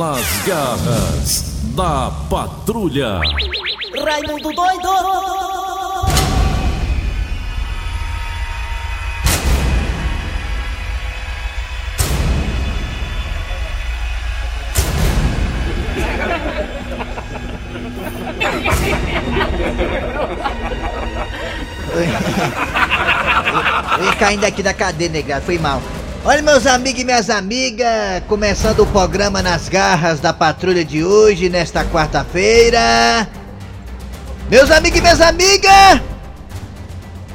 Nas garras da patrulha. Raimundo doido! Eu ia caindo aqui da cadeira, negado, foi mal. Olha, meus amigos e minhas amigas, começando o programa nas garras da patrulha de hoje, nesta quarta-feira. Meus amigos e minhas amigas,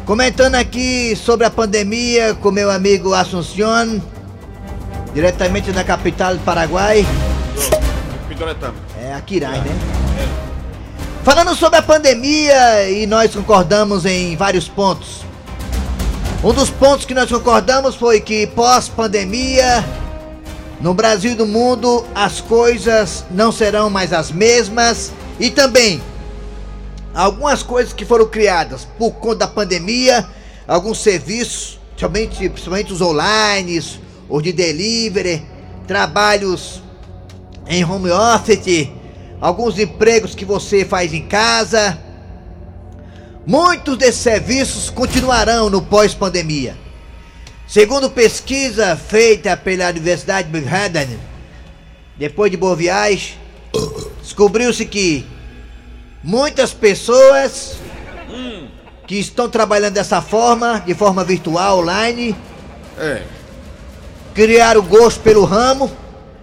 comentando aqui sobre a pandemia com meu amigo Assunción, diretamente da capital do Paraguai. É, Aquiraz, né? Falando sobre a pandemia, e nós concordamos em vários pontos. Um dos pontos que nós concordamos foi que pós-pandemia, no Brasil e no mundo, as coisas não serão mais as mesmas. E também algumas coisas que foram criadas por conta da pandemia, alguns serviços, principalmente, principalmente os online, os de delivery, trabalhos em home office, alguns empregos que você faz em casa Muitos desses serviços continuarão no pós-pandemia. Segundo pesquisa feita pela Universidade de Manhattan, depois de boa viagem, descobriu-se que muitas pessoas que estão trabalhando dessa forma, de forma virtual, online, É. criaram gosto pelo ramo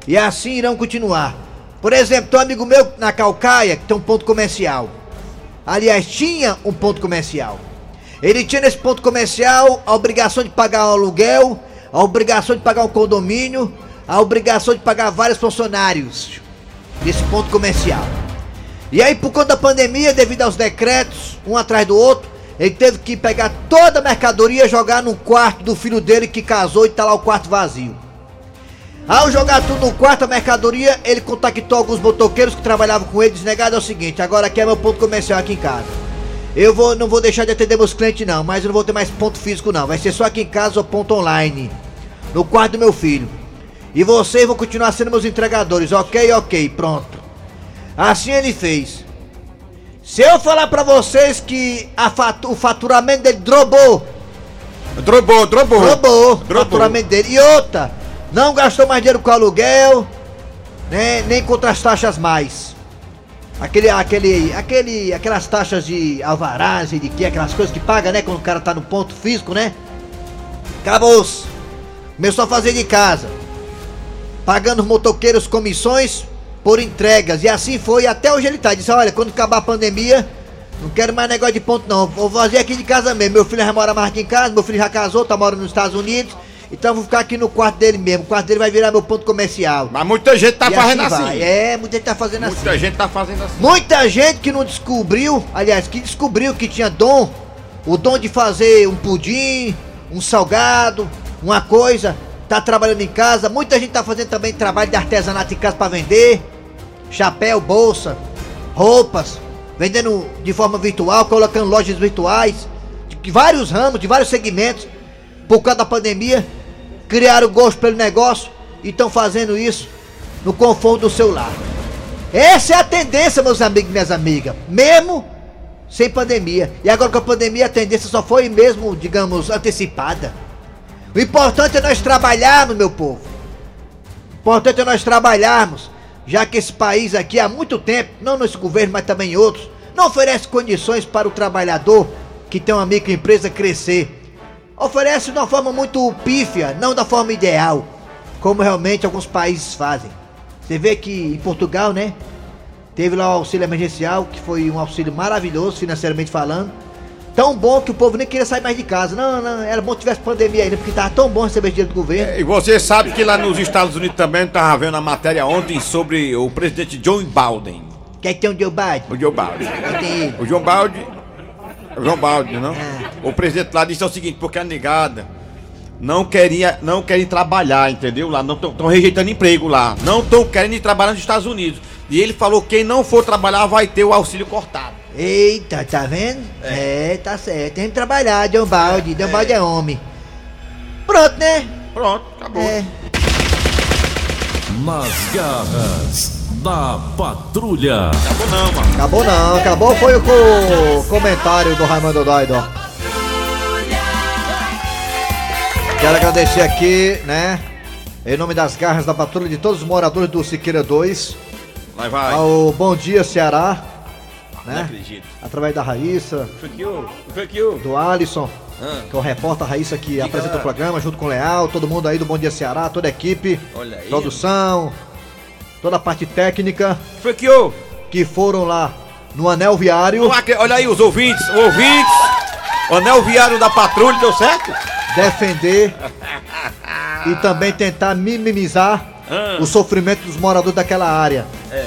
e assim irão continuar. Por exemplo, tem um amigo meu na Calcaia que tem um ponto comercial. Aliás, tinha um ponto comercial. Ele tinha nesse ponto comercial a obrigação de pagar um aluguel, a obrigação de pagar um condomínio, a obrigação de pagar vários funcionários desse ponto comercial. E aí, por conta da pandemia, devido aos decretos, um atrás do outro, ele teve que pegar toda a mercadoria e jogar no quarto do filho dele que casou e tá lá o quarto vazio. Ao jogar tudo no quarto, a mercadoria, ele contactou alguns motoqueiros que trabalhavam com ele, desnegado é o seguinte, agora aqui é meu ponto comercial aqui em casa. Eu vou, não vou deixar de atender meus clientes não, mas eu não vou ter mais ponto físico não, vai ser só aqui em casa ou ponto online. No quarto do meu filho. E vocês vão continuar sendo meus entregadores, ok, ok, pronto. Assim ele fez. Se eu falar pra vocês que a fatu- o faturamento dele drobou, Drobou, drobou. Roubou o Drobou. faturamento dele. E outra, não gastou mais dinheiro com aluguel, né, nem com outras taxas mais. Aquele, aquele, aquele, aquelas taxas de alvarás e de que, aquelas coisas que paga, né, quando o cara tá no ponto físico, né? Acabou-se. Começou a fazer de casa. Pagando os motoqueiros comissões por entregas. E assim foi até hoje ele tá. Disse, olha, quando acabar a pandemia, não quero mais negócio de ponto não. Vou fazer aqui de casa mesmo. Meu filho já mora mais aqui em casa, meu filho já casou, tá morando nos Estados Unidos. Então vou ficar aqui no quarto dele mesmo. O quarto dele vai virar meu ponto comercial. Mas muita gente tá E fazendo assim. vai. É, muita gente tá fazendo assim. Muita gente tá fazendo assim. Muita gente que não descobriu, aliás, que descobriu que tinha dom, o dom de fazer um pudim, um salgado, uma coisa, tá trabalhando em casa. Muita gente tá fazendo também trabalho de artesanato em casa para vender, chapéu, bolsa, roupas, vendendo de forma virtual, colocando lojas virtuais, de vários ramos, de vários segmentos, por causa da pandemia, criaram gosto pelo negócio e estão fazendo isso no conforto do seu lar. Essa é a tendência, meus amigos e minhas amigas. Mesmo sem pandemia. E agora com a pandemia a tendência só foi mesmo, digamos, antecipada. O importante é nós trabalharmos, meu povo. O importante é nós trabalharmos. Já que esse país aqui há muito tempo, não nesse governo, mas também em outros, não oferece condições para o trabalhador que tem uma microempresa crescer. Oferece de uma forma muito pífia, não da forma ideal, como realmente alguns países fazem. Você vê que em Portugal, né? Teve lá o auxílio emergencial, que foi um auxílio maravilhoso, financeiramente falando. Tão bom que o povo nem queria sair mais de casa. Não, não, era bom que tivesse pandemia ainda, porque tava tão bom receber dinheiro do governo. E você sabe que lá nos Estados Unidos também tava vendo a matéria ontem sobre o presidente John Biden. Quer que tem um Joe Biden? O Joe Biden. Quer tem ele? O João Balde. João Balde, não? É. O presidente lá disse o seguinte, porque a negada não queria, não querem trabalhar, entendeu? Lá não estão rejeitando emprego lá. Não estão querendo ir trabalhar nos Estados Unidos. E ele falou que quem não for trabalhar vai ter o auxílio cortado. Eita, tá vendo? É, tá certo. Tem que trabalhar, John Balde. John Balde é homem. Pronto, né? Pronto, acabou. É. nas garras da patrulha. Acabou não, mano. Acabou não, acabou foi o co- comentário do Raimundo Doido. Quero agradecer aqui, né, em nome das garras da patrulha de todos os moradores do Siqueira 2, Vai, vai. ao Bom Dia Ceará, Não né, acredito. através da Raíssa, Foi. Foi do Alisson, Ah, que é o repórter Raíssa que apresenta o programa, junto com o Leal, todo mundo aí do Bom Dia Ceará, toda a equipe, Olha aí. produção, toda a parte técnica, Foi que eu. que foram lá no Anel Viário. Olha aí os ouvintes, ouvintes. O anel viário da patrulha deu certo? defender e também tentar minimizar Ah. o sofrimento dos moradores daquela área. É.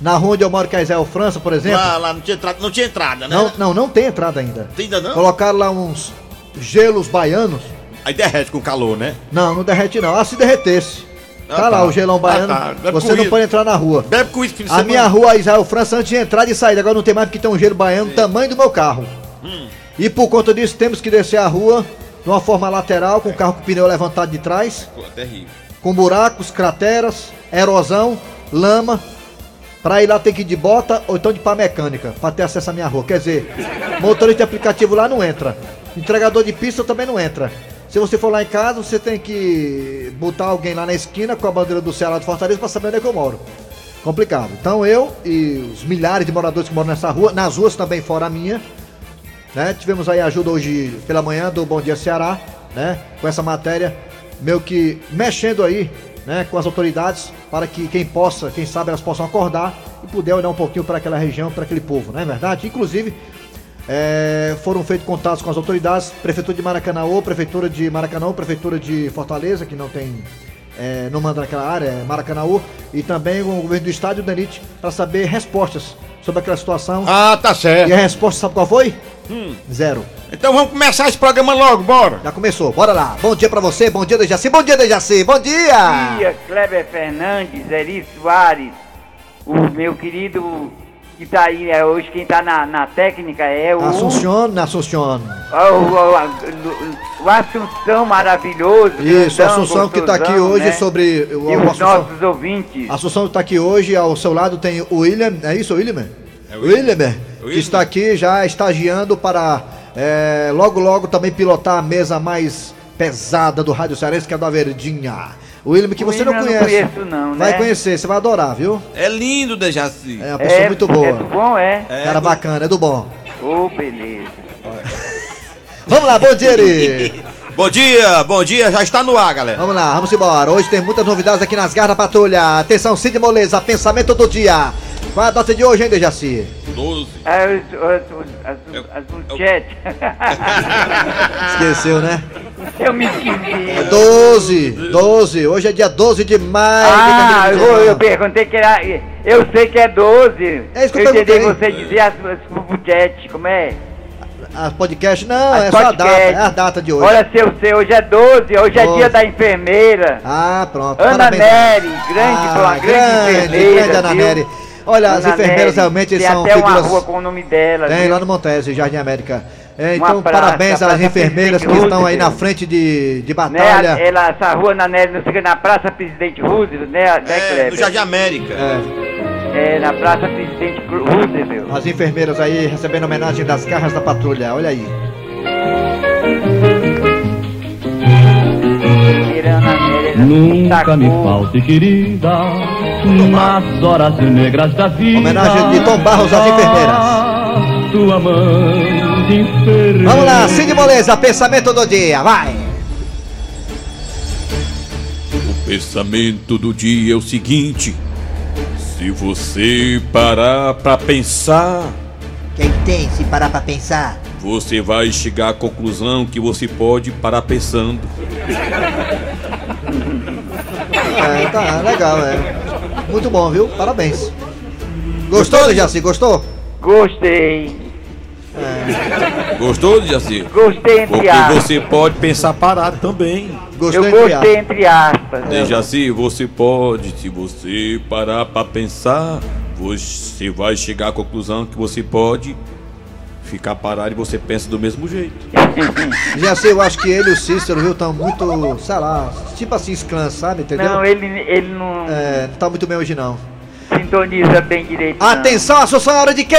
Na rua onde eu moro, que é Israel França, por exemplo, Lá, lá não tinha entrada, não tinha entrada, né? não, não, não tem entrada ainda. Ainda não? Colocaram lá uns gelos baianos. Aí derrete com calor, né? Não, não derrete não. Ah, se derretesse. Ah, tá, tá. lá o gelão baiano, Ah, tá. Você não pode entrar na rua. Bebe com isso, filho A semana. minha rua Israel França antes de entrar e sair, agora não tem mais porque tem um gelo baiano do tamanho do meu carro. Hum. E por conta disso temos que descer a rua de uma forma lateral, com o carro com o pneu levantado de trás. Pô, terrível. com buracos, crateras, erosão, lama. Pra ir lá tem que ir de bota ou então de pá mecânica, pra ter acesso à minha rua. Quer dizer, motorista de aplicativo lá não entra. Entregador de pista também não entra. Se você for lá em casa, você tem que botar alguém lá na esquina com a bandeira do Ceará de Fortaleza pra saber onde é que eu moro. Complicado. Então eu e os milhares de moradores que moram nessa rua, nas ruas também fora a minha, né? Tivemos aí ajuda hoje pela manhã do Bom Dia Ceará, né? Com essa matéria, meio que mexendo aí, né? Com as autoridades, para que quem possa, quem sabe elas possam acordar e puder olhar um pouquinho para aquela região, para aquele povo, não é verdade? Inclusive, é, foram feitos contatos com as autoridades, Prefeitura de Maracanã, Prefeitura de Maracanã, Prefeitura de Fortaleza, que não tem, é, não manda naquela área, é Maracanã, e também o governo do estado e o DANIT, para saber respostas sobre aquela situação. Ah, tá E a certo. resposta, sabe qual foi? Hum. Zero. Então vamos começar esse programa logo, bora. Já começou, bora lá. Bom dia pra você, bom dia, Dejaci. Bom dia, Dejaci. Bom dia! dia, Kleber Fernandes, Eri Soares, o meu querido que tá aí é, hoje, quem tá na, na técnica é o. Assuncione, Assuncione. ó, O, o, o Assunção maravilhoso. Isso, grandão, Assunção que tá aqui hoje né? sobre o, E o os Assunção. nossos ouvintes. Assunção tá aqui hoje, ao seu lado tem o William, é isso, William? É o William, William. que William. está aqui já estagiando para é, logo logo também pilotar a mesa mais pesada do Rádio Cearense, que é a da Verdinha. O William que O você William não eu não conhece. conheço não, Vai né? conhecer, você vai adorar, viu? É lindo, Dejaci. É uma pessoa muito boa. É do bom, é? É Cara do- bacana, é do bom. Ô, beleza. Vamos lá, bom dia, Eri. Bom dia, bom dia, já está no ar, galera. Vamos lá, vamos embora. Hoje tem muitas novidades aqui nas garras da patrulha. Atenção, Cid Moleza, pensamento do dia. Qual é a data de hoje, hein, Dejaci? 12. É, os, os, os, as, Eu- as eu- manchetes. Esqueceu, né? Eu me esqueci. É 12, 12. Hoje é dia 12 de maio Ah, de eu, 2019. eu perguntei que era. Eu sei que é 12. É isso que eu entendi perguntei. você dizer as, as fubuchetes, como é? As podcast, não, As é só a data, podcast. é a data de hoje. Olha, seu, seu, hoje é 12, hoje é 12. dia da enfermeira. Ah, pronto. Ana parabéns. Nery, grande, ah, grande, grande, enfermeira. grande Ana viu? Nery. Olha, as Ana enfermeiras Nery. realmente Tem são até uma rua com o nome dela. Tem viu? lá no Montese, Jardim América. É, então, praça, parabéns às enfermeiras que Presidente estão aí na frente de, de Né, batalha. ela, essa rua na, não fica na Praça Presidente Roosevelt, né, né É, no Jardim América. É, É, na Praça Presidente Roosevelt. as enfermeiras aí recebendo homenagem das garras da patrulha, olha aí. Enfermeira Ana Nery, ela Nunca me falte, querida, nas horas negras da vida. Homenagem de Tom Barros às enfermeiras. Tua mãe de enfermeira. Vamos lá, Cid Moleza, pensamento do dia, vai! O pensamento do dia é o seguinte: se você parar pra pensar, Quem tem, se parar pra pensar? você vai chegar à conclusão que você pode parar pensando. É, tá, legal, é. Muito bom, viu? Parabéns. Gostou, Jaci? Gostou? Gostei. Gostou, Jaci? Gostei entre Porque aspas. você pode pensar parado também. Gostou, Eu entre gostei aspas. entre aspas. Né, Jaci, você pode, se você parar pra pensar, você vai chegar à conclusão que você pode ficar parado e você pensa do mesmo jeito. Já sei, eu acho que ele e o Cícero, viu, estão muito, sei lá, tipo assim, clãs, sabe, entendeu? Não, ele, ele não É, não tá muito bem hoje não. sintoniza bem direito. não. Atenção, Assunção, é hora de quê?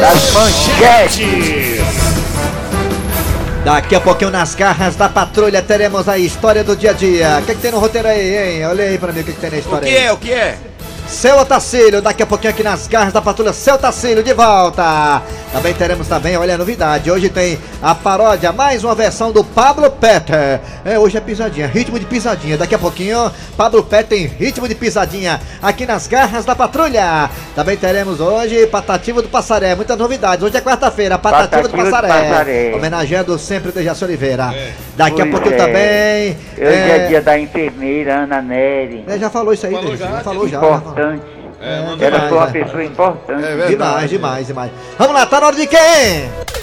Das manchetes. Daqui a pouquinho nas garras da patrulha teremos a história do dia a dia. O que, que tem no roteiro aí, hein? Olha aí pra mim o que, que tem na O história que aí. é? O que é? Seu Otacílio, daqui a pouquinho aqui nas garras da patrulha, Seu Otacílio de volta. Também teremos também, olha a novidade, hoje tem a paródia, mais uma versão do Pablo Peter. É, hoje é pisadinha, ritmo de pisadinha. Daqui a pouquinho, Pablo Peter tem ritmo de pisadinha aqui nas garras da patrulha. Também teremos hoje Patativa do Passaré, muitas novidades. Hoje é quarta-feira, Patativa, do Patativa do Passaré. Passaré. Homenageando sempre o Dejaci Oliveira. Daqui a Pois pouquinho é. também. Hoje é... é, dia da enfermeira Ana Nery. é, já falou isso aí, Falou já, falou já. já falou. Importante. É, Ela foi uma demais, é. pessoa importante. Demais, demais, demais. Vamos lá, tá na hora de quem?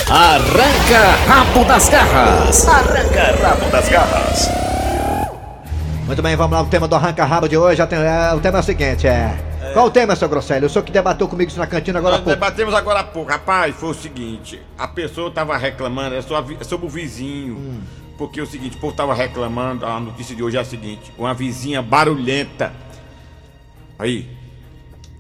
Arranca rabo das garras. Arranca rabo das garras. Muito bem, vamos lá, o tema do arranca-rabo de hoje. já tem- é, o tema é o seguinte, é... Qual o tema, seu Grosselio? O senhor que debateu comigo isso na cantina agora há Nós pouco. debatemos agora há pouco. Rapaz, foi o seguinte: a pessoa tava reclamando, é sobre, é sobre o vizinho. Porque é o seguinte, o povo tava reclamando, a notícia de hoje é a seguinte: uma vizinha barulhenta. Aí,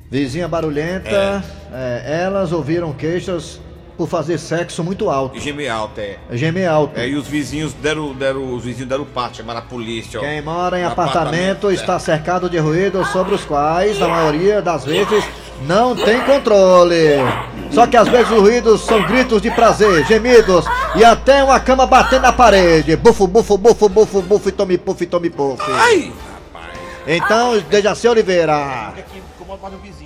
Vizinha barulhenta, é, elas ouviram queixas por fazer sexo muito alto. e gemer alto, é. Gemer alto. É, e os vizinhos deram, deram, os vizinhos deram parte, chamaram a polícia, ó. Quem mora em apartamento é. está cercado de ruídos sobre os quais, na maioria das vezes, não tem controle. Só que às vezes os ruídos são gritos de prazer, gemidos e até uma cama batendo na parede. Bufo, bufo, bufo, bufo, bufo, e tome puff, tome puff. Ai! Então, Dejaci Oliveira.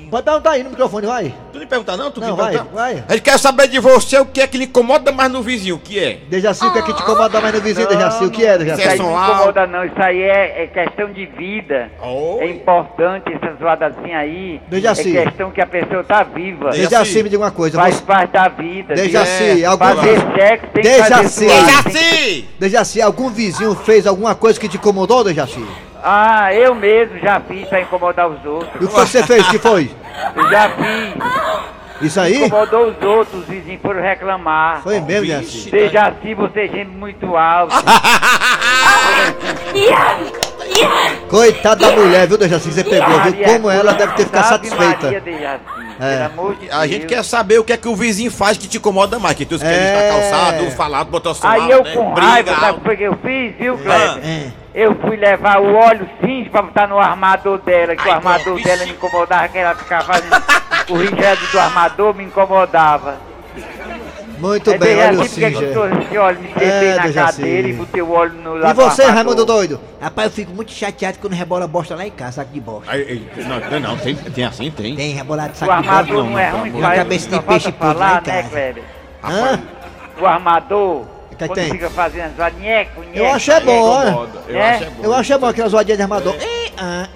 Pode perguntar aí no microfone, vai. Tu não perguntar não? Tu Não, me vai, perguntar? vai. Ele quer saber de você o que é que lhe incomoda mais no vizinho, o que é? Dejaci, o que é que te incomoda mais no vizinho, Dejaci? O que é, Isso Dejaci? aí Sessão não incomoda não, isso aí é, é questão de vida. Oh. É importante essa zoadazinha aí. Dejaci. É questão que a pessoa tá viva. Dejaci. Me diga uma coisa. Faz Você... parte da vida. Dejaci, viu? algum Fazer sexo tem que Dejaci. fazer suave. Dejaci! Dejaci, algum vizinho fez alguma coisa que te incomodou, Dejaci? Ah, eu mesmo já fiz pra incomodar os E outros. o que você fez? que foi? Eu já fiz. Isso aí? Incomodou os outros, os vizinhos foram reclamar. Foi mesmo, Dejaci? Dejaci, você geme muito alto. Coitada da mulher, viu, Dejaci? que Você pegou, viu? Como ela deve ter ficado satisfeita. É. A gente quer saber o que é que o vizinho faz que te incomoda mais. Que tu quer É. na calçada, os falados, botou som Aí eu né? com Briga raiva, sabe alto. o que eu fiz, viu, Kleber? É. Eu fui levar o óleo cinza pra botar no armador dela, que Ai, o armador dela me incomodava, que ela ficava fazendo. o rinchado do armador me incomodava. Muito É bem, olha o Singer. óleo, me sentei É, na cadeira e botei o óleo no E você. Raimundo Doido? Rapaz, eu fico muito chateado quando rebola bosta lá em casa, saco de bosta. Aí, aí, não, não, não, tem, tem assim, tem. Tem rebolado O saco de bosta. armador não é ruim, Uma faz, cabeça de peixe podre lá em né, casa. Kleber? Hã? O armador, quando tem? fica fazendo as vanheco, Eu acho é bom. Eu É? acho é bom. Eu achei bom aquela zoadinha de armador.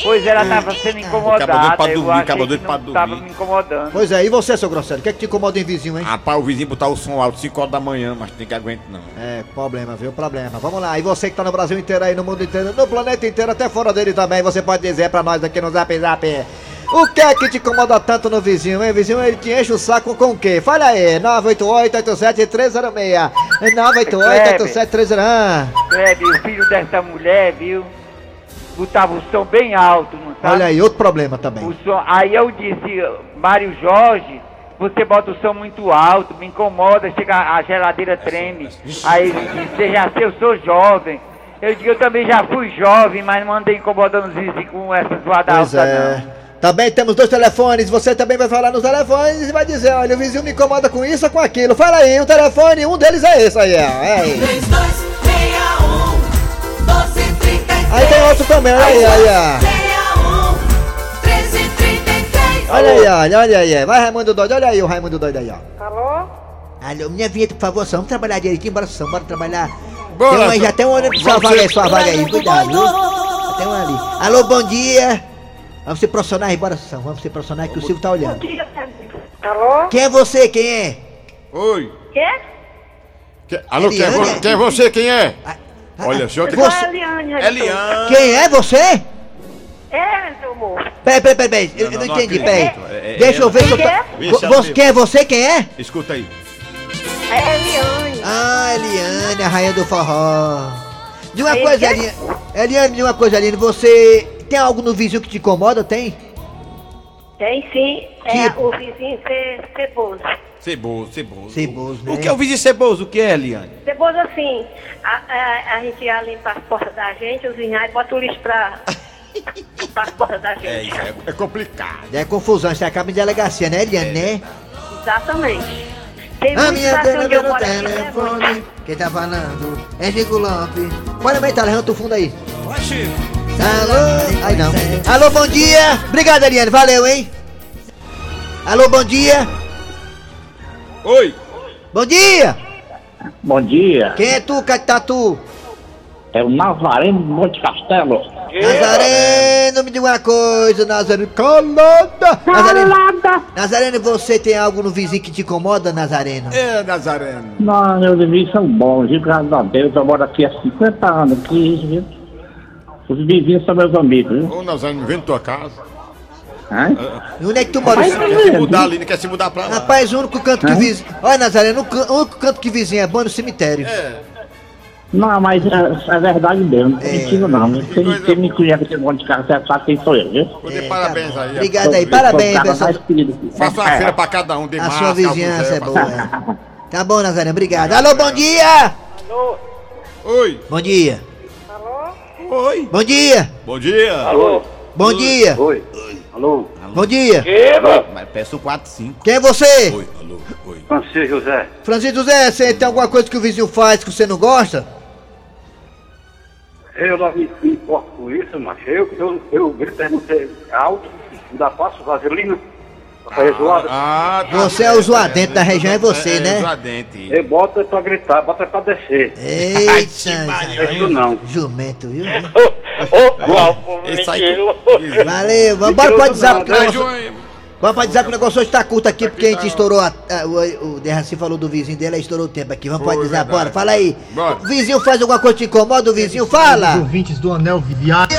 Pois ela tava sendo incomodada, Acabou pra eu dormir, achei acabou que pra não tava dormir. me incomodando. Pois é, e você, seu grosseiro? O que é que te incomoda em vizinho, hein? Rapaz, o vizinho botar o som alto 5 horas da manhã, mas tem que aguentar não. É, problema, viu? Problema. Vamos lá. E você que tá no Brasil inteiro aí, no mundo inteiro, no planeta inteiro, até fora dele também, você pode dizer pra nós aqui no Zap Zap. O que é que te incomoda tanto no vizinho, hein? Vizinho, ele te enche o saco com o quê? Fala aí, 988-87-306. 988-87-306. Kleber, o filho dessa mulher, viu? Botava o som bem alto, não sabe? Olha aí, outro problema também. O som, aí eu disse, Mário Jorge, você bota o som muito alto, me incomoda, chega a geladeira treme. Aí ele disse, você já sei, eu sou jovem. Eu digo, eu também já fui jovem, mas não andei incomodando os vizinhos com essa zoada Pois alta, é. não. Também temos dois telefones, você também vai falar nos telefones e vai dizer, olha, o vizinho me incomoda com isso ou com aquilo. Fala aí, um telefone, um deles é esse aí, ó. É aí. 3261 1233 Aí tem outro também, olha aí, aí, ó. 61 1333 Olha aí, olha, olha aí. Vai, Raimundo Doido, olha aí o Raimundo Doido aí, ó. Alô, minha vinheta, por favor, só vamos trabalhar direitinho, bora, só, bora trabalhar. Bora, tem um aí, já tem um olhando pra sua vaga aí, sua vaga aí, cuidado. Tem um ali. Alô, bom dia. Vamos ser profissionais, bora, São, vamos ser profissionais que o Silvio tá olhando. Alô? Quem é você, quem é? Oi. Quê? Que- alô, quem é, Eliane? vo- quem é você? Quem é? Ah, Olha, o senhor que... Eu sou a Eliane. Quem é você? É, seu amor. Peraí, peraí, peraí, peraí, eu eu não, entendi, peraí. É, é, Deixa eu ver se eu Quem tô... é? Esse Vo- é você, meu. quem é você? Quem é? Escuta aí. É Eliane. Ah, Eliane, a rainha do forró. De uma Aí, coisa, que- Eliane. Eliane, de uma coisa, Eliane, você tem algo no vizinho que te incomoda? Tem? Tem sim. É Que- o vizinho Ce- Ceboso. Ceboso, ceboso. Ceboso, né? O que é o vizinho ceboso? O que é, Eliane? Ceboso assim, a, a, a gente ia limpar as portas da gente, os vinhais, bota o lixo pra... as portas da gente. É, isso é, é complicado. É confusão, você acaba em delegacia, né, Eliane, né? Exatamente. Tem A minha dona eu no né, telefone. Quem tá falando? É Chico Lopes. Pode aumentar, levanta o fundo aí. Alô? Aí não. Alô, bom dia. Obrigado, Eliane. Valeu, hein? Alô, bom dia. Oi! Bom dia. Bom dia, Quem é tu, Catatu? é o Nazareno Monte Castelo. Nazareno, me diga uma coisa, Nazareno. Calada! Nazareno, Nazareno, você tem algo no vizinho que te incomoda, Nazareno? É, Nazareno. Não, meus vizinhos são bons, viu? Graças a Deus, eu moro aqui há 50 anos, aqui, viu? Os vizinhos são meus amigos, viu? Ô, Nazareno, vem na tua casa. Hã? E onde é que tu mora? Quer se mudar ali, não quer se mudar pra lá. Rapaz, o único canto que vizinho. Olha, Nazareno, o can- o único canto que vizinho é bom é no cemitério. Não, mas é, é verdade mesmo, não É. é mentira não. Quem, coisa quem me conhece no Monte Castelo sabe quem sou eu, viu? Vou dar É, parabéns tá bom. aí. Obrigado aí, parabéns, sou o cara pessoal. mais querido aqui. Faça uma É. feira pra cada um, de A sua vizinhança é boa. é. Tá bom, Nazareno, obrigado. Alô, bom dia! Oi! Bom dia! Oi! Bom dia! Bom dia! Alô? Bom dia! Oi. Alô? Bom dia! Mas peço 4, 5. Quem é você? Oi, alô, oi. Francisco José. Francisco José, você tem alguma coisa que o vizinho faz que você não gosta? Eu não me importo com isso, mas eu, eu, eu grito é você alto, ainda faço vaselina. Ah, tá Você é o zoadente da região, é você, né? zoadente. Eu boto é pra gritar, boto é pra descer. Eita, é isso não. jumento, viu? Aí. Valeu, vamos embora pro WhatsApp. Vamos pro WhatsApp, que o negócio hoje tá curto aqui, porque a gente estourou. A, a- o o Derraci falou do vizinho dele, aí estourou o tempo aqui. Vamos WhatsApp, verdade. bora, fala aí. Bora. O vizinho faz alguma coisa que te incomoda, o vizinho Os fala. ouvintes do Anel Viário.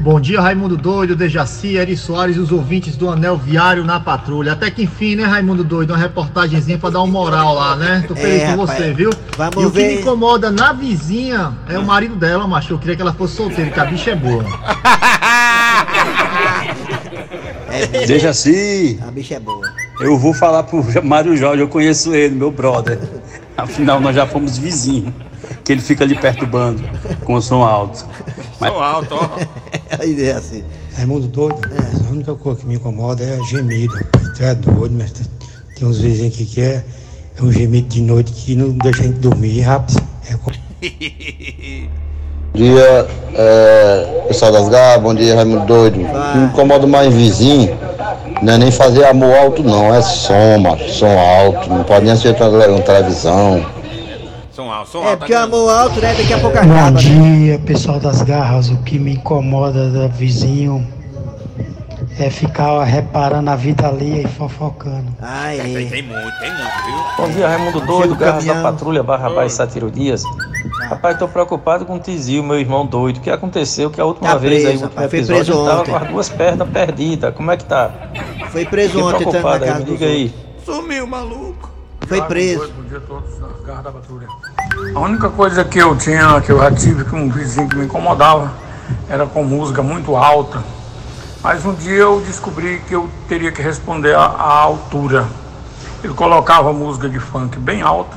Bom dia, Raimundo Doido, Dejaci, Eri Soares e os ouvintes do Anel Viário na patrulha. Até que enfim, né, Raimundo Doido? Uma reportagenzinha pra dar uma moral lá, né? Tô feliz É, com rapaz. você, viu? Vamos e o que ver. me incomoda na vizinha é o marido dela, macho. Eu queria que ela fosse solteira, que a bicha é boa. Deixa assim, A bicha é boa. eu vou falar pro Mário Jorge, eu conheço ele, meu brother. Afinal, nós já fomos vizinhos. Que ele fica ali perturbando com o som alto. Mas Som alto, ó. Aí é assim. Raimundo doido? A única coisa que me incomoda é gemido. Tu é doido, mas tem- uns vizinhos aqui que é, é um gemido de noite que não deixa a gente dormir rápido. É Bom dia, é, pessoal das garras, bom dia, Raimundo Doido. Que me incomoda mais vizinho não é nem fazer amor alto, não, é som, mano, som alto, não pode nem uma, uma televisão. Som alto, som É, alto. porque o amor alto, né? Daqui a pouco Bom acaba. né? dia, pessoal das garras. O que me incomoda do vizinho é ficar reparando a vida alheia e fofocando. Ai, Tem, tem muito, tem muito, viu? Bom dia, Raimundo Doido, Garras da. Patrulha, barra Baixo Satiro Dias. Rapaz, tô preocupado com o Tizio, meu irmão doido. O que aconteceu? Que a última Tá vez aí, preso, o último episódio, preso ele tava ontem. com as duas pernas perdidas. Como é que tá? Foi preso Fiquei ontem, na preocupado aí, casa me diga aí. Sumiu, maluco. Foi preso. Bom dia a todos nas garras da patrulha. A única coisa que eu tinha, que eu já tive com um vizinho que me incomodava, era com música muito alta. Mas um dia eu descobri que eu teria que responder à, à altura. Ele colocava música de funk bem alta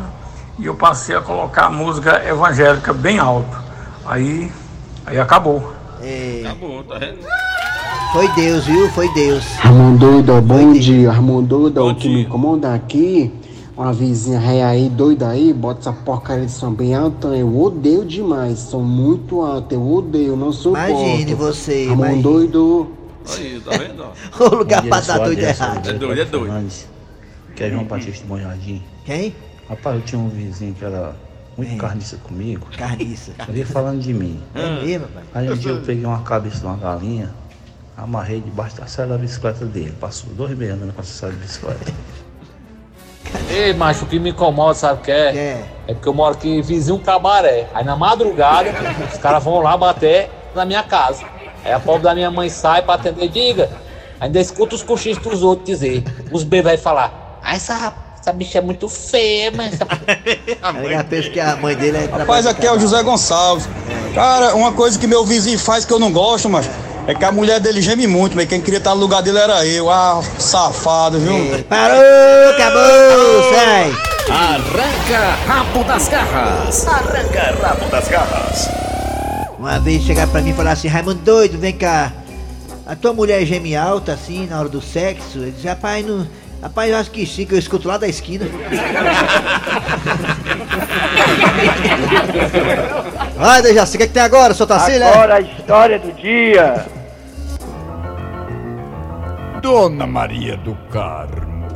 e eu passei a colocar música evangélica bem alta. Aí, aí acabou. É, Acabou, tá vendo? foi Deus, viu? Foi Deus. Ramon doido, bom dia. Ramon doido, Bom o que me dia. incomoda aqui, uma vizinha ré aí, doida aí, bota essa porcaria de som bem alta. Eu odeio demais, som muito alto, eu odeio, não suporto. Imagine você, Ramon imagine. doido. Aí, tá vendo? O lugar pra dar doido errado. É doido, é doido. que é João Batista de Bom Jardim. Quem? Rapaz, eu tinha um vizinho que era muito É. carniça comigo. Carniça. Ele falando de mim. É mesmo, pai? Aí um dia eu peguei uma cabeça de uma galinha, amarrei debaixo da sela da bicicleta dele. Passou dois meses andando com essa sela de bicicleta. Ei, macho, o que me incomoda, sabe o que é? É. É porque eu moro aqui vizinho um cabaré. Aí na madrugada, os caras vão lá bater na minha casa. Aí a pobre da minha mãe sai pra atender, diga, Ainda escuta os cochichos dos outros dizer. Os B vai falar. Ah, essa, essa bicha é muito feia, mas. essa-" Aí já pensa que a mãe dele é Rapaz, aqui é o José Gonçalves. Cara, uma coisa que meu vizinho faz que eu não gosto, mas é que a mulher dele geme muito, mas quem queria estar no lugar dele era eu. Ah, safado, viu? Parou, acabou, sai. Arranca rabo das garras. Arranca rabo das garras. Uma vez chegar pra mim e falar assim, Raimundo doido, vem cá. A tua mulher geme alta assim na hora do sexo? Eu disse, rapaz, não. Rapaz, eu acho que sim, que eu escuto lá da esquina. Vai, Dejaci, o que, é que tem agora, seu Tacília? Agora a história do dia. Dona Maria do Carmo,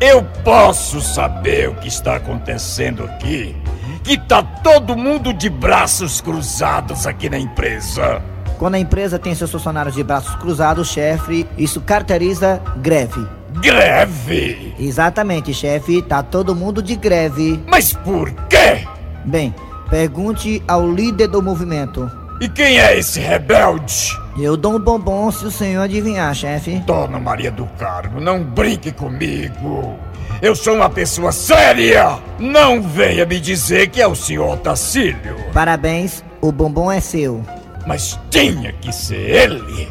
eu posso saber o que está acontecendo aqui? Que tá todo mundo de braços cruzados aqui na empresa. Quando a empresa tem seus funcionários de braços cruzados, chefe, isso caracteriza greve. Greve? Exatamente, chefe, tá todo mundo de greve. Mas por quê? Bem, pergunte ao líder do movimento. E quem é esse rebelde? Eu dou um bombom se o senhor adivinhar, chefe. Dona Maria do Carmo, não brinque comigo. Eu sou uma pessoa séria. Não venha me dizer que é o senhor Tacílio. Parabéns, o bombom é seu. Mas tinha que ser ele.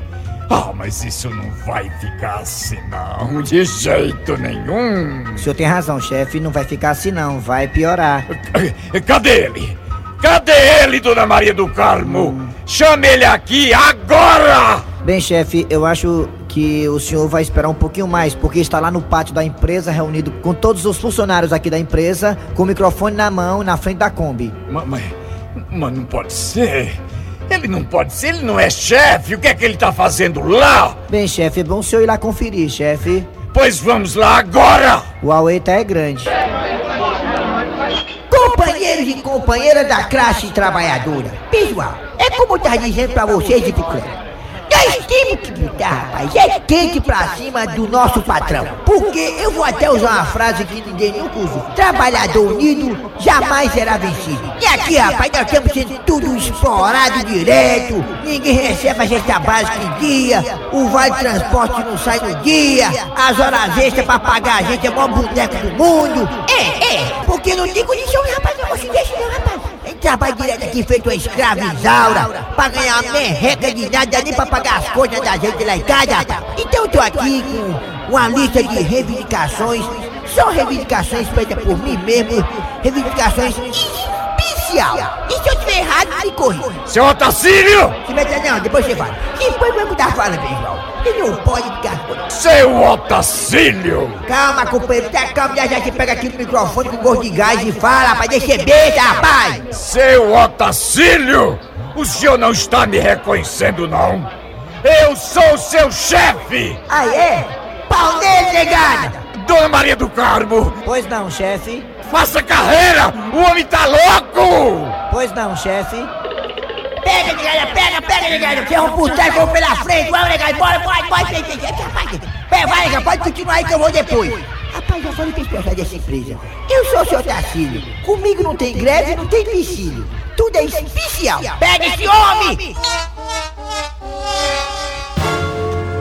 Ah, mas isso não vai ficar assim não, de jeito nenhum. O senhor tem razão, chefe, não vai ficar assim não, vai piorar. Cadê ele? Cadê ele, Dona Maria do Carmo? Chame ele aqui agora! Bem, chefe, eu acho que o senhor vai esperar um pouquinho mais, porque está lá no pátio da empresa, reunido com todos os funcionários aqui da empresa, com o microfone na mão, na frente da Kombi. Mas, mas, mas não pode ser. Ele não pode ser, ele não é chefe. O que é que ele tá fazendo lá? Bem, chefe, é bom o senhor ir lá conferir, chefe. Pois vamos lá agora! O Aue tá é grande. Companheiros e companheiras da classe trabalhadora, pessoal, é como eu tava dizendo pra vocês, Epiclano. Nós temos que botar, rapaz, é quente pra cima do nosso patrão. Porque eu vou até usar uma frase que ninguém nunca usou. Trabalhador unido jamais será vencido. E aqui, rapaz, nós estamos sendo tudo explorado direto. Ninguém recebe a cesta básica em dia. O vale transporte não sai no dia. As horas extras pra pagar a gente é o maior boneco do mundo. É, é, porque não tem condição, rapaz, não se deixa não, rapaz. Trabalha direto aqui feito uma escravizaura pra ganhar uma merreca de nada, nem pra pagar as coisas da gente lá em casa. Então eu tô aqui com uma lista de reivindicações, são reivindicações feitas por mim mesmo, reivindicações especial. E se eu tiver errado, me corrija. Seu Otacílio! Se meta não, depois você fala. Depois vai mudar a fala, pessoal. Ele não pode ficar... Seu Otacílio! Calma, companheiro, tá calma, já já você pega aqui no microfone com gosto de gás e fala, rapaz, deixa besta, rapaz! Seu Otacílio! O senhor não está me reconhecendo, não? Eu sou seu chefe! Ah, é? Pau nele, negada! Dona Maria do Carmo! Pois não, chefe. Faça carreira! O homem tá louco! Pois não, chefe. Pega, negada, pega, pega, negada! Ferro por trás, vamos pela frente, vamos, negada, bora, bora, bora, vai, vai, vai, vai, vai, negada, pode continuar aí que eu vou depois. Rapaz, já falei que esse pessoal dessa empresa. Eu sou o seu Tacílio. Comigo não tem greve, não tem empecilho. Tudo é especial. Pega esse homem!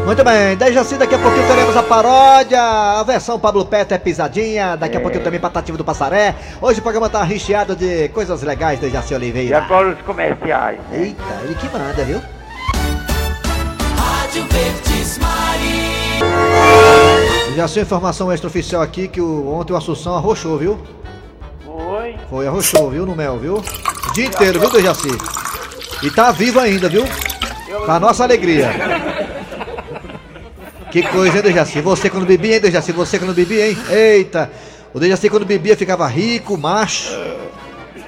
Muito bem, Dejaci, daqui a pouquinho teremos a paródia, a versão Pablo Petro é pisadinha, daqui a pouquinho também Patativa do Passaré. Hoje o programa tá recheado de coisas legais, Dejaci E Oliveira. agora os comerciais. Eita, ele que manda, viu? Rádio Verdes Mari. Dejaci, informação extraoficial aqui que o, ontem o Assunção arrochou, viu? Foi. Foi, arrochou, viu, no mel, viu? O dia inteiro, viu, Dejaci? E tá vivo ainda, viu? Pra nossa alegria. Que coisa, hein, Dejaci? Você quando bebia, hein, Dejaci? Você quando bebia, hein? Eita! O Dejaci quando bebia ficava rico, macho.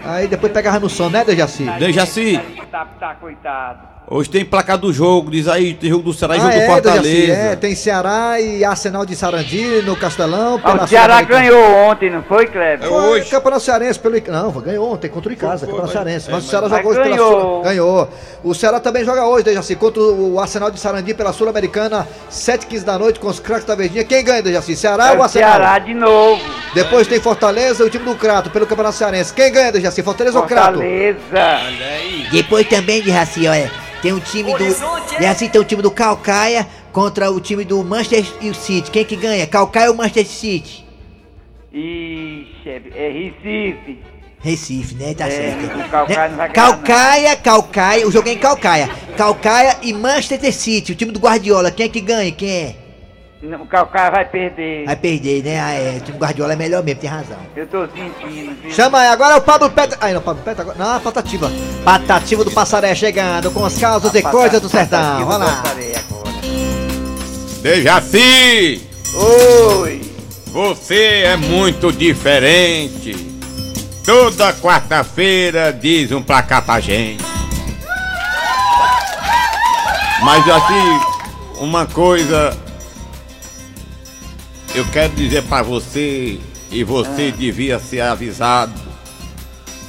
Aí depois pegava no sono, né, Dejaci? Dejaci, Tá, tá, coitado. Hoje tem placar do jogo, diz aí, tem jogo do Ceará e Ah, jogo do é, Fortaleza. Dejaci, é, tem Ceará e Arsenal de Sarandi no Castelão. Ah, pela o Ceará ganhou ontem, não foi, Kleber? Foi Campeonato Cearense pelo. Não, ganhou ontem contra o Icasa, Campeonato Cearense. Mas o Ceará mas jogou hoje pela ganhou. Sul. Ganhou. O Ceará também joga hoje, Dejaci, contra o Arsenal de Sarandi pela Sul-Americana, 7h15 da noite, com os craques da Verdinha. Quem ganha, Dejaci? Ceará É ou o Arsenal? Ceará de novo. Depois tem Fortaleza e o time do Crato pelo Campeonato Cearense. Quem ganha, Dejaci? Fortaleza ou Crato? Fortaleza. Depois também de Raci, olha, tem um time do. De Raci tem um time do Calcaia contra o time do Manchester City. Quem que ganha? Calcaia ou Manchester City? Ixi, é, é Recife. Recife, né? Tá É, certo. o Calcaia Né? Calcaia, Calcaia, o jogo é em Calcaia. Calcaia e Manchester City, o time do Guardiola. Quem é que ganha? Quem é? Não, O Calcaia vai perder. Vai perder, né? Ah, é, o time Guardiola é melhor mesmo, tem razão. Eu tô sentindo. viu? Chama aí, agora é o Pablo Peta. Aí, não, Pablo Peta agora. Não, a Patativa. Patativa do Passaré chegando com os causos de coisa do sertão. Vamos lá. Dejaci! Oi! Você é muito diferente. Toda quarta-feira diz um pra cá pra gente. Mas assim, uma coisa eu quero dizer pra você e você devia ser avisado.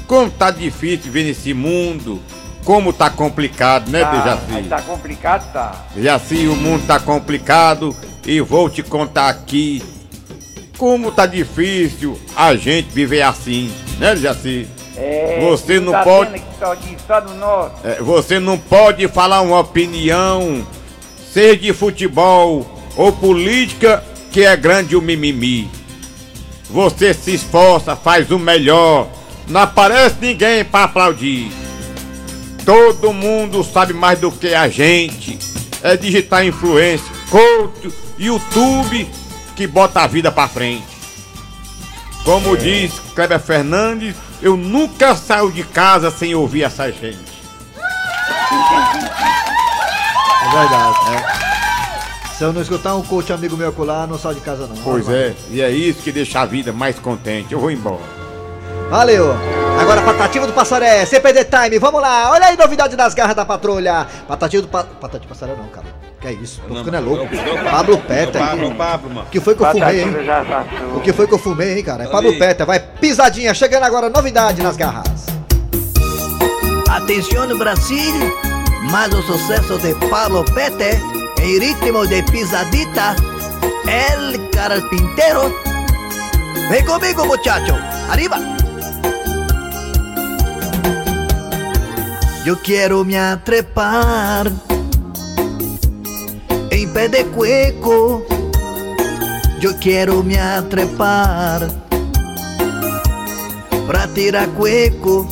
Como tá difícil ver nesse mundo, como tá complicado, né, Tá, Dejaci? tá complicado, tá. Jaci, o mundo tá complicado e vou te contar aqui como tá difícil a gente viver assim, né, Jaci? É, Você não tá pode- só aqui, só no norte. É, você não pode falar uma opinião, seja de futebol ou política, que é grande o mimimi. Você se esforça, faz o melhor, não aparece ninguém para aplaudir. Todo mundo sabe mais do que a gente. É digitar influência, coach, YouTube que bota a vida pra frente. Como diz Kleber Fernandes, eu nunca saio de casa sem ouvir essa gente. É verdade. Se eu não escutar um coach amigo meu acolá, não saio de casa não. Pois é, e é isso que deixa a vida mais contente. Eu vou embora. Valeu! Agora Patativa do Passaré, CPD Time, vamos lá! Olha aí, novidade das garras da patrulha! Patativa do pa... Patativa do Passaré não, cara. Que é isso? Tô ficando é louco. Pablo Peta. Pablo, Pablo, mano. O que foi que eu fumei, hein? O que foi que eu fumei, hein, cara? É Pablo Peta, vai pisadinha, chegando agora, novidade nas garras. Atención Brasil, más los sucesos de Pablo Pete en ritmo de pisadita, el carpintero. Ven conmigo muchacho, arriba. Yo quiero me atrepar en pé de cueco. Yo quiero me atrepar pra tirar cueco.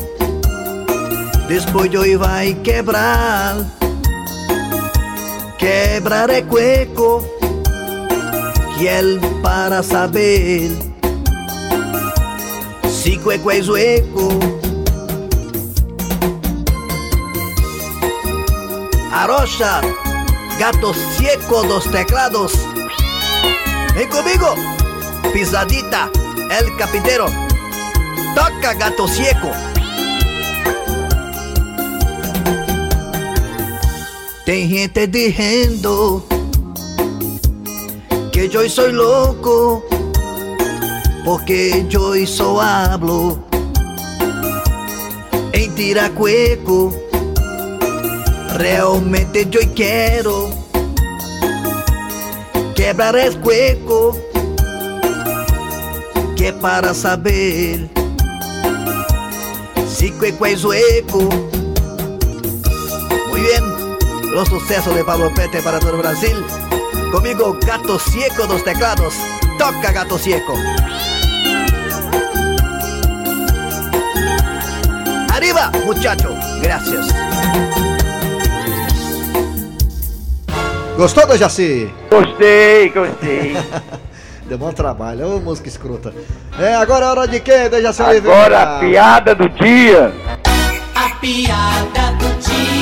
Después yo iba a quebrar, quebraré cueco, que él para saber si cueco es hueco. Arocha, gato seco dos teclados. Ven conmigo, pisadita, el carpintero. Toca gato seco. Tem gente dizendo que eu sou louco, porque eu só hablo em tiracueco. Realmente eu quero quebrar el cueco, que para saber si cueco es hueco. Los sucesos de Pablo Pete para todo Brasil. Conmigo, Gato Cieco dos teclados. Toca Gato Cieco. Arriba, muchacho. Gracias. Gostou, Dejaci? Gostei, gostei. Deu bom trabalho, ô música escrota. É, agora é hora de quê, Dejaci Agora Oliveira? a piada do dia. A piada do dia.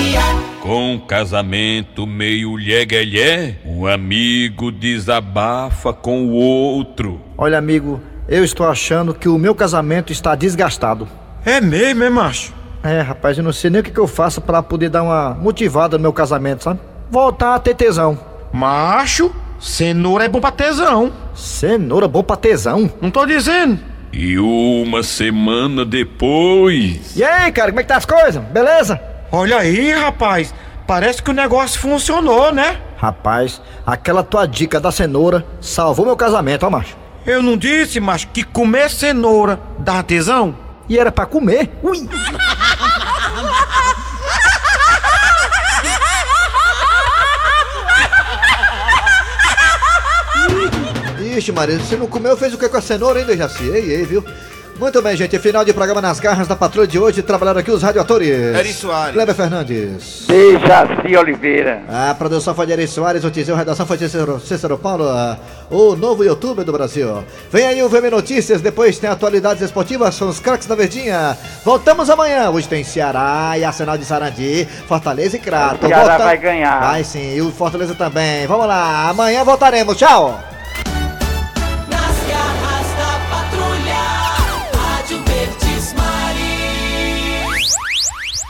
Com casamento meio lheguelhé, um amigo desabafa com o outro. Olha, amigo, eu estou achando que o meu casamento está desgastado. É mesmo, é macho? É, rapaz, eu não sei nem o que, que eu faço pra poder dar uma motivada no meu casamento, sabe? Voltar a ter tesão. Macho, cenoura é bom pra tesão. Cenoura bom pra tesão? Não tô dizendo. E uma semana depois. E aí, cara, como é que tá as coisas? Beleza? Olha aí, rapaz. Parece que o negócio funcionou, né? Rapaz, aquela tua dica da cenoura salvou meu casamento, ó, macho. Eu não disse, macho, que comer cenoura dá tesão? E era pra comer? Ui! Vixe, Maria, você não comeu, fez o que com a cenoura, hein, Dejaci? Ei, ei, viu? Muito bem, gente. Final de programa nas garras da patrulha de hoje. Trabalharam aqui os radioatores. Eri Soares. Kleber Fernandes. Dejaci Oliveira. A produção foi de Eri Soares, o Tizil, a redação foi de Cícero, Cícero Paulo, o novo youtuber do Brasil. Vem aí o VM Notícias, depois tem atualidades esportivas, são os craques da Verdinha. Voltamos amanhã. Hoje tem Ceará e Arsenal de Sarandi, Fortaleza e Crato. O Ceará vai ganhar. Vai sim, e o Fortaleza também. Vamos lá, amanhã voltaremos. Tchau.